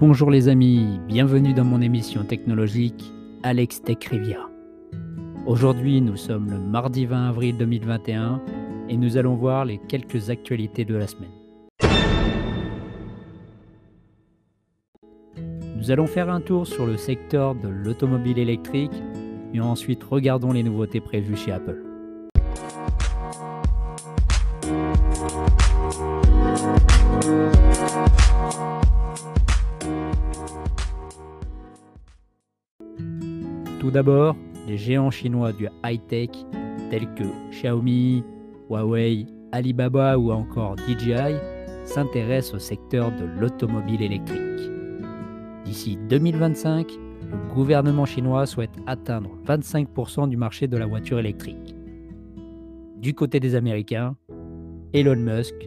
Bonjour les amis, bienvenue dans mon émission technologique Alex Tech. Aujourd'hui, nous sommes le mardi 20 avril 2021 et nous allons voir les quelques actualités de la semaine. Nous allons faire un tour sur le secteur de l'automobile électrique et ensuite regardons les nouveautés prévues chez Apple. Tout d'abord, les géants chinois du high-tech tels que Xiaomi, Huawei, Alibaba ou encore DJI s'intéressent au secteur de l'automobile électrique. D'ici 2025, le gouvernement chinois souhaite atteindre 25% du marché de la voiture électrique. Du côté des Américains, Elon Musk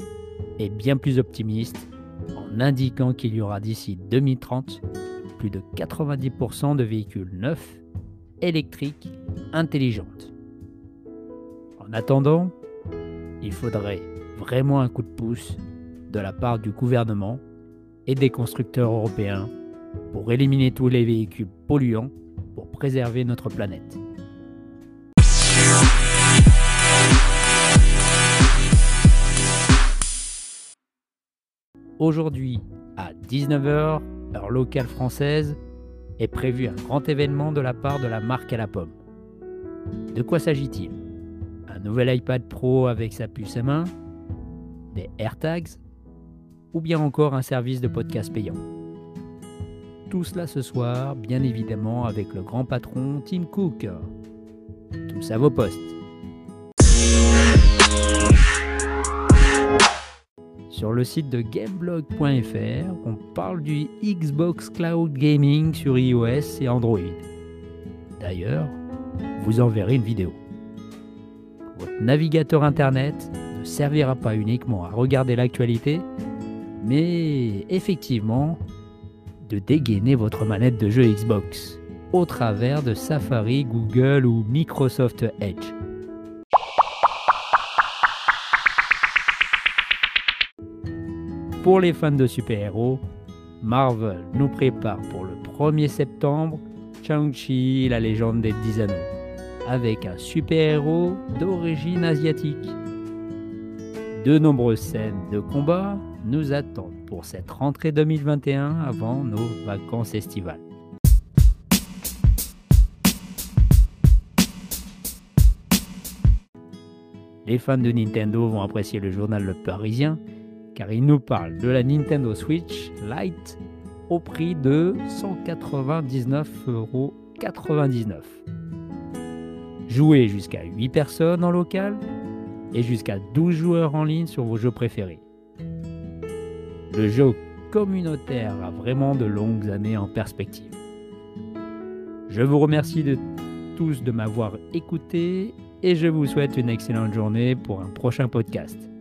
est bien plus optimiste en indiquant qu'il y aura d'ici 2030 plus de 90% de véhicules neufs électriques intelligentes. En attendant, il faudrait vraiment un coup de pouce de la part du gouvernement et des constructeurs européens pour éliminer tous les véhicules polluants pour préserver notre planète. Aujourd'hui, à 19h, heure locale française, est prévu un grand événement de la part de la marque à la pomme. De quoi s'agit-il? Un nouvel iPad Pro avec sa puce à main Des AirTags Ou bien encore un service de podcast payant? Tout cela ce soir, bien évidemment, avec le grand patron Tim Cook. Tout ça vos postes. Le site de gameblog.fr, on parle du Xbox Cloud Gaming sur iOS et Android. D'ailleurs, vous en verrez une vidéo. Votre navigateur Internet ne servira pas uniquement à regarder l'actualité, mais effectivement de dégainer votre manette de jeu Xbox au travers de Safari, Google ou Microsoft Edge. Pour les fans de super-héros, Marvel nous prépare pour le 1er septembre Shang-Chi, la légende des 10 anneaux, avec un super-héros d'origine asiatique. De nombreuses scènes de combat nous attendent pour cette rentrée 2021 avant nos vacances estivales. Les fans de Nintendo vont apprécier le journal Le Parisien car il nous parle de la Nintendo Switch Lite au prix de 199,99€. Jouez jusqu'à 8 personnes en local et jusqu'à 12 joueurs en ligne sur vos jeux préférés. Le jeu communautaire a vraiment de longues années en perspective. Je vous remercie de tous de m'avoir écouté et je vous souhaite une excellente journée pour un prochain podcast.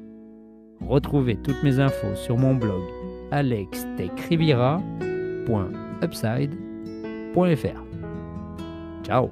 Retrouvez toutes mes infos sur mon blog alextechrivira.upside.fr. Ciao